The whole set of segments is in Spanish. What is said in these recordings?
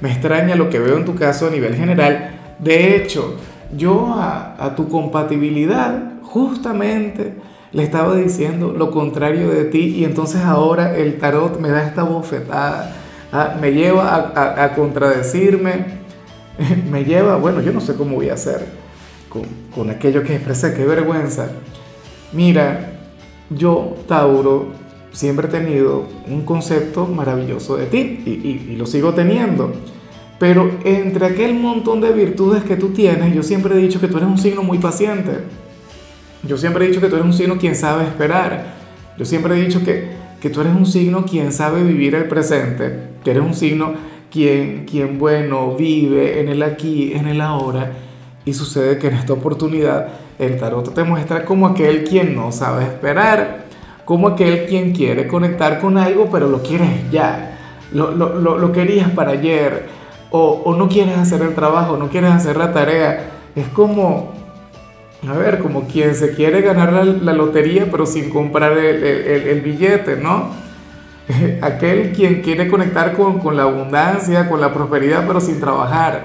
me extraña lo que veo en tu caso a nivel general. De hecho, yo a, tu compatibilidad justamente le estaba diciendo lo contrario de ti y entonces ahora el tarot me da esta bofetada, ah, me lleva a, a, contradecirme, me lleva, bueno, yo no sé cómo voy a hacer con, con aquello que expresé, qué vergüenza. Mira, yo, Tauro, siempre he tenido un concepto maravilloso de ti y, lo sigo teniendo. Pero entre aquel montón de virtudes que tú tienes, yo siempre he dicho que tú eres un signo muy paciente. Yo siempre he dicho que tú eres un signo quien sabe esperar. Yo siempre he dicho que, que tú eres un signo quien sabe vivir el presente, que eres un signo quien, quien, bueno, vive en el aquí, en el ahora. Y sucede que en esta oportunidad el tarot te muestra como aquel quien no sabe esperar como aquel quien quiere conectar con algo, pero lo quieres ya, lo, lo, lo, querías para ayer, o, o, no quieres hacer el trabajo, no quieres hacer la tarea. Es como, a ver, como quien se quiere ganar la, lotería, pero sin comprar el, el, el billete, ¿no? Aquel quien quiere conectar con, con, la abundancia, con la prosperidad, pero sin trabajar.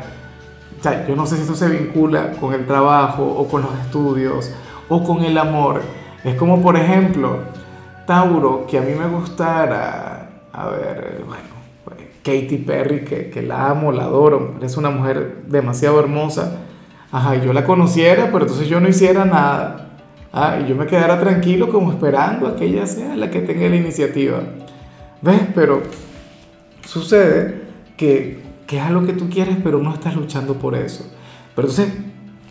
O sea, yo no sé si esto se vincula con el trabajo o con los estudios o con el amor. Es como, por ejemplo, Tauro que a mí me gustara, a ver, bueno, Katy Perry, que, que, la amo, la adoro, es una mujer demasiado hermosa, ajá, yo la conociera, pero entonces yo no hiciera nada, ah, y yo me quedara tranquilo como esperando a que ella sea la que tenga la iniciativa. ¿Ves? Pero sucede que, que es algo que tú quieres, pero no estás luchando por eso. Pero entonces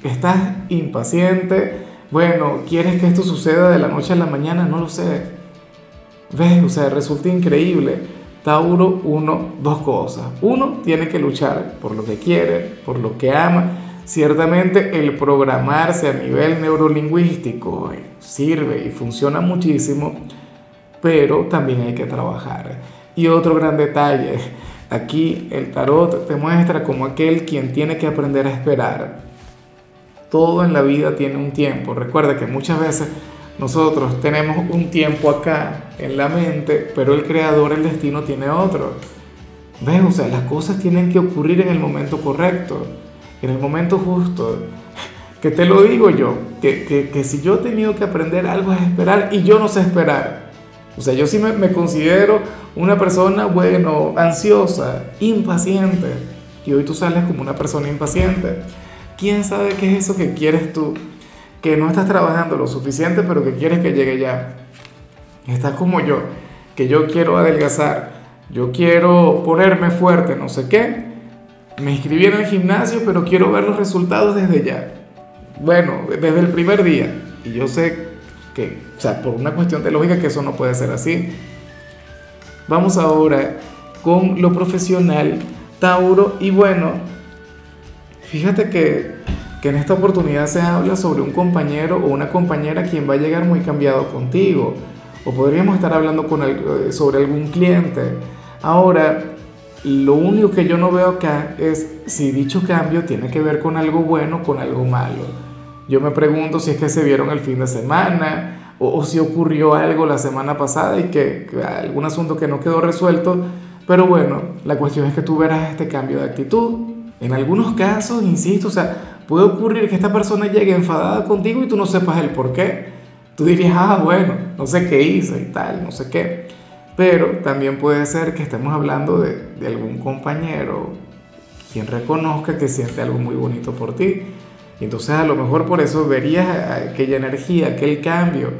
estás impaciente, bueno, quieres que esto suceda de la noche a la mañana, no lo sé ¿Ves? O sea, resulta increíble. Tauro, uno, dos cosas. Uno, tiene que luchar por lo que quiere, por lo que ama. Ciertamente el programarse a nivel neurolingüístico eh, sirve y funciona muchísimo, pero también hay que trabajar. Y otro gran detalle, aquí el tarot te muestra como aquel quien tiene que aprender a esperar. Todo en la vida tiene un tiempo. Recuerda que muchas veces nosotros tenemos un tiempo acá en la mente, pero el creador, el destino, tiene otro. ¿Ves? O sea, las cosas tienen que ocurrir en el momento correcto, en el momento justo. Que te lo digo yo, que, que, que si yo he tenido que aprender algo es esperar y yo no sé esperar. O sea, yo sí me, me considero una persona, bueno, ansiosa, impaciente. Y hoy tú sales como una persona impaciente. ¿Quién sabe qué es eso que quieres tú? Que no estás trabajando lo suficiente, pero que quieres que llegue ya. Estás como yo, que yo quiero adelgazar, yo quiero ponerme fuerte, no sé qué. Me inscribí en el gimnasio, pero quiero ver los resultados desde ya. Bueno, desde el primer día. Y yo sé que, o sea, por una cuestión de lógica, que eso no puede ser así. Vamos ahora con lo profesional, Tauro. Y bueno, fíjate que que en esta oportunidad se habla sobre un compañero o una compañera quien va a llegar muy cambiado contigo. O podríamos estar hablando con el, sobre algún cliente. Ahora, lo único que yo no veo acá es si dicho cambio tiene que ver con algo bueno o con algo malo. Yo me pregunto si es que se vieron el fin de semana o, si ocurrió algo la semana pasada y que, que algún asunto que no quedó resuelto. Pero bueno, la cuestión es que tú verás este cambio de actitud. En algunos casos, insisto, o sea, Puede ocurrir que esta persona llegue enfadada contigo y tú no sepas el por qué. Tú dirías, ah, bueno, no sé qué hice y tal, no sé qué. Pero también puede ser que estemos hablando de, de algún compañero quien reconozca que siente algo muy bonito por ti. Y entonces a lo mejor por eso verías aquella energía, aquel cambio.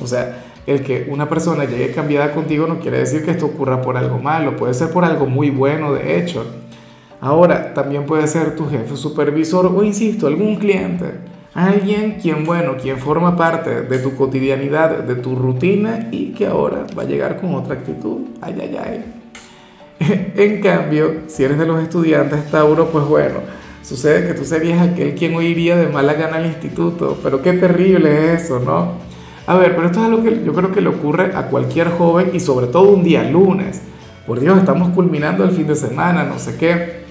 O sea, el que una persona llegue cambiada contigo no quiere decir que esto ocurra por algo malo, puede ser por algo muy bueno de hecho. Ahora, también puede ser tu jefe supervisor o, insisto, algún cliente. Alguien quien, bueno, quien forma parte de tu cotidianidad, de tu rutina y que ahora va a llegar con otra actitud. Ay, ay, ay. En cambio, si eres de los estudiantes, Tauro, pues bueno, sucede que tú serías aquel quien hoy iría de mala gana al instituto, pero qué terrible es eso, ¿no? A ver, pero esto es algo que yo creo que le ocurre a cualquier joven y sobre todo un día lunes. Por Dios, estamos culminando el fin de semana, no sé qué.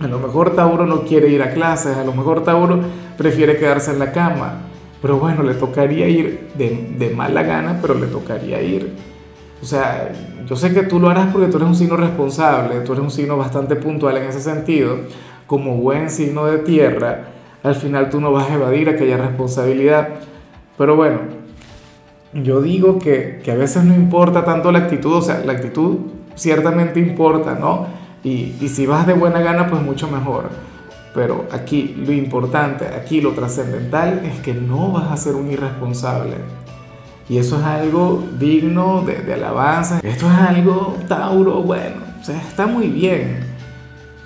A lo mejor Tauro no quiere ir a clases, a lo mejor Tauro prefiere quedarse en la cama. Pero bueno, le tocaría ir de, de mala gana, pero le tocaría ir. O sea, yo sé que tú lo harás porque tú eres un signo responsable, tú eres un signo bastante puntual en ese sentido. Como buen signo de tierra, al final tú no vas a evadir aquella responsabilidad. Pero bueno, yo digo que, que a veces no importa tanto la actitud, o sea, la actitud ciertamente importa, ¿no? Y, y si vas de buena gana, pues mucho mejor. Pero aquí lo importante, aquí lo trascendental es que no vas a ser un irresponsable. Y eso es algo digno de, de, alabanza. Esto es algo, Tauro, bueno, o sea, está muy bien.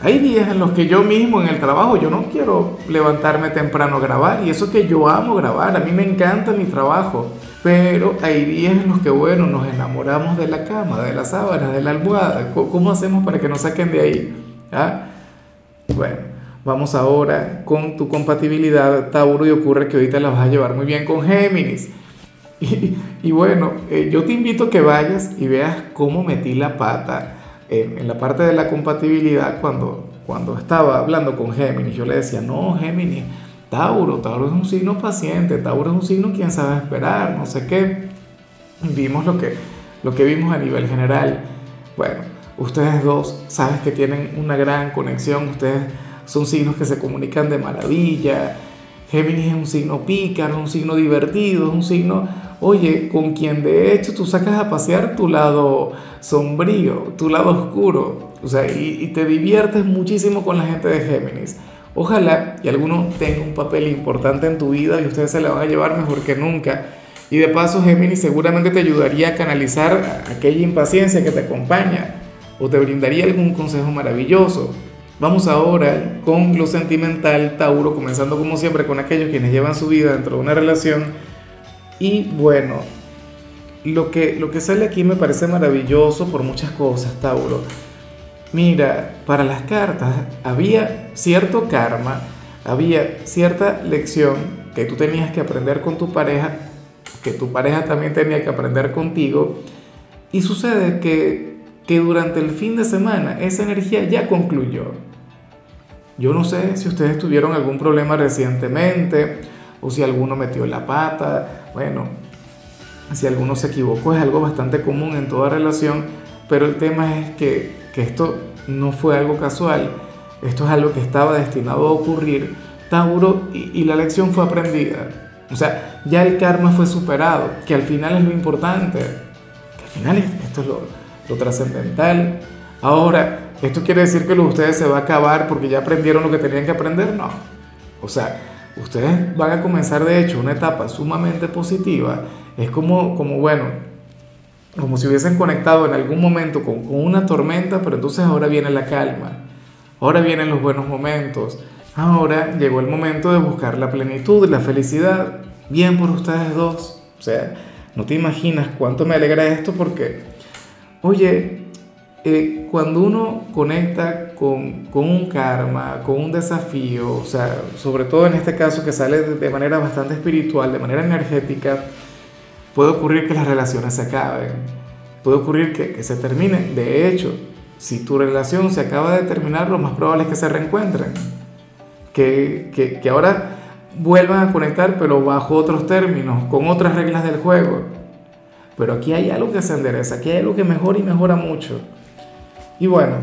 Hay días en los que yo mismo en el trabajo, yo no quiero levantarme temprano a grabar. Y eso que yo amo grabar, a mí me encanta mi trabajo. Pero hay días en los que, bueno, nos enamoramos de la cama, de la sábana, de la almohada. ¿Cómo hacemos para que nos saquen de ahí? ¿Ah? Bueno, vamos ahora con tu compatibilidad, Tauro, y ocurre que ahorita la vas a llevar muy bien con Géminis. Y, y bueno, eh, yo te invito a que vayas y veas cómo metí la pata en la parte de la compatibilidad cuando, cuando estaba hablando con Géminis. Yo le decía, no, Géminis Tauro, Tauro es un signo paciente, Tauro es un signo quien sabe esperar, no sé qué. Vimos lo que, lo que vimos a nivel general. Bueno, ustedes dos sabes que tienen una gran conexión, ustedes son signos que se comunican de maravilla. Géminis es un signo pícaro, un signo divertido, un signo, oye, con quien de hecho tú sacas a pasear tu lado sombrío, tu lado oscuro, o sea, y, y te diviertes muchísimo con la gente de Géminis. Ojalá y alguno tenga un papel importante en tu vida y ustedes se la van a llevar mejor que nunca. Y de paso, Géminis seguramente te ayudaría a canalizar aquella impaciencia que te acompaña o te brindaría algún consejo maravilloso. Vamos ahora con lo sentimental, Tauro, comenzando como siempre con aquellos quienes llevan su vida dentro de una relación. Y bueno, lo que, lo que sale aquí me parece maravilloso por muchas cosas, Tauro. Mira, para las cartas había cierto karma, había cierta lección que tú tenías que aprender con tu pareja, que tu pareja también tenía que aprender contigo, y sucede que, que durante el fin de semana esa energía ya concluyó. Yo no sé si ustedes tuvieron algún problema recientemente o si alguno metió la pata, bueno, si alguno se equivocó es algo bastante común en toda relación, pero el tema es que que esto no fue algo casual, esto es algo que estaba destinado a ocurrir, Tauro, y, y, la lección fue aprendida. O sea, ya el karma fue superado, que al final es lo importante, que al final esto es lo, lo trascendental. Ahora, ¿esto quiere decir que lo de ustedes se va a acabar porque ya aprendieron lo que tenían que aprender? No. O sea, ustedes van a comenzar de hecho una etapa sumamente positiva. Es como, como bueno, como si hubiesen conectado en algún momento con, con, una tormenta, pero entonces ahora viene la calma, ahora vienen los buenos momentos, ahora llegó el momento de buscar la plenitud, la felicidad, bien por ustedes dos, o sea, no te imaginas cuánto me alegra esto porque, oye, eh, cuando uno conecta con, con, un karma, con un desafío, o sea, sobre todo en este caso que sale de, manera bastante espiritual, de manera energética, Puede ocurrir que las relaciones se acaben, puede ocurrir que, que se terminen. De hecho, si tu relación se acaba de terminar, lo más probable es que se reencuentren, que, que, que ahora vuelvan a conectar, pero bajo otros términos, con otras reglas del juego. Pero aquí hay algo que se endereza, aquí hay algo que mejora y mejora mucho. Y bueno,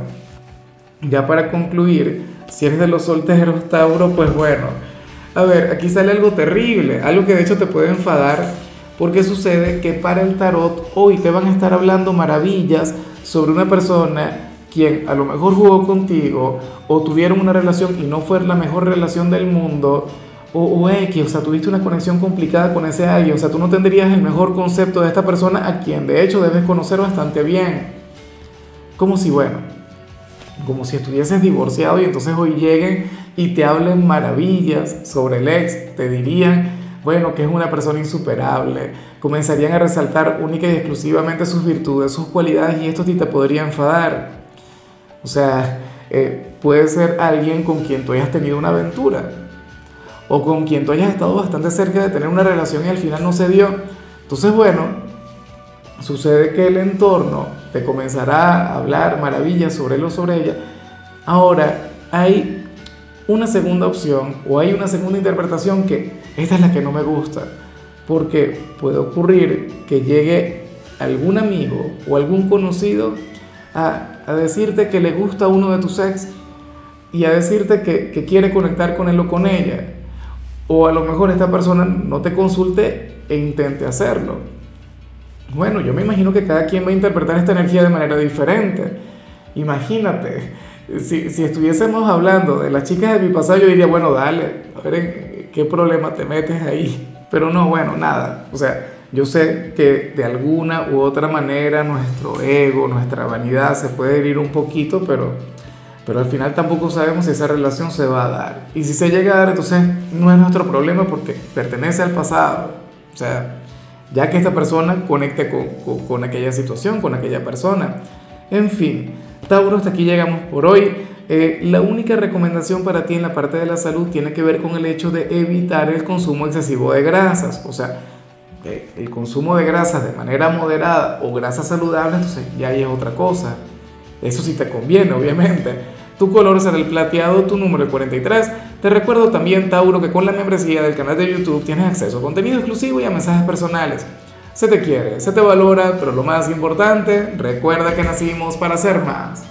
ya para concluir, si eres de los solteros, Tauro, pues bueno, a ver, aquí sale algo terrible, algo que de hecho te puede enfadar porque sucede que para el tarot hoy te van a estar hablando maravillas sobre una persona quien a lo mejor jugó contigo o tuvieron una relación y no fue la mejor relación del mundo o, X, o sea, tuviste una conexión complicada con ese alguien, o sea, tú no tendrías el mejor concepto de esta persona a quien de hecho debes conocer bastante bien. Como si, bueno, como si estuvieses divorciado y entonces hoy lleguen y te hablen maravillas sobre el ex, te dirían bueno, que es una persona insuperable, comenzarían a resaltar única y exclusivamente sus virtudes, sus cualidades y esto sí te podría enfadar. O sea, eh, puede ser alguien con quien tú hayas tenido una aventura o con quien tú hayas estado bastante cerca de tener una relación y al final no se dio. Entonces, bueno, sucede que el entorno te comenzará a hablar maravillas sobre él o sobre ella. Ahora, hay una segunda opción o hay una segunda interpretación que esta es la que no me gusta, porque puede ocurrir que llegue algún amigo o algún conocido a, decirte que le gusta uno de tus ex y a decirte que, quiere conectar con él o con ella. O a lo mejor esta persona no te consulte e intente hacerlo. Bueno, yo me imagino que cada quien va a interpretar esta energía de manera diferente. Imagínate, si, si estuviésemos hablando de las chicas de mi pasado, yo diría, bueno, dale, a ver qué problema te metes ahí. Pero no, bueno, nada. O sea, yo sé que de alguna u otra manera nuestro ego, nuestra vanidad se puede herir un poquito, pero, pero al final tampoco sabemos si esa relación se va a dar. Y si se llega a dar, entonces no es nuestro problema porque pertenece al pasado. O sea, ya que esta persona conecte con, con, aquella situación, con aquella persona. En fin, Tauro, hasta aquí llegamos por hoy. Eh, la única recomendación para ti en la parte de la salud tiene que ver con el hecho de evitar el consumo excesivo de grasas. O sea, el consumo de grasas de manera moderada o grasas saludables, entonces ya ahí es otra cosa. Eso sí te conviene, obviamente. Tu color será el plateado, tu número el 43. Te recuerdo también, Tauro, que con la membresía del canal de YouTube tienes acceso a contenido exclusivo y a mensajes personales. Se te quiere, se te valora, pero lo más importante, recuerda que nacimos para ser más.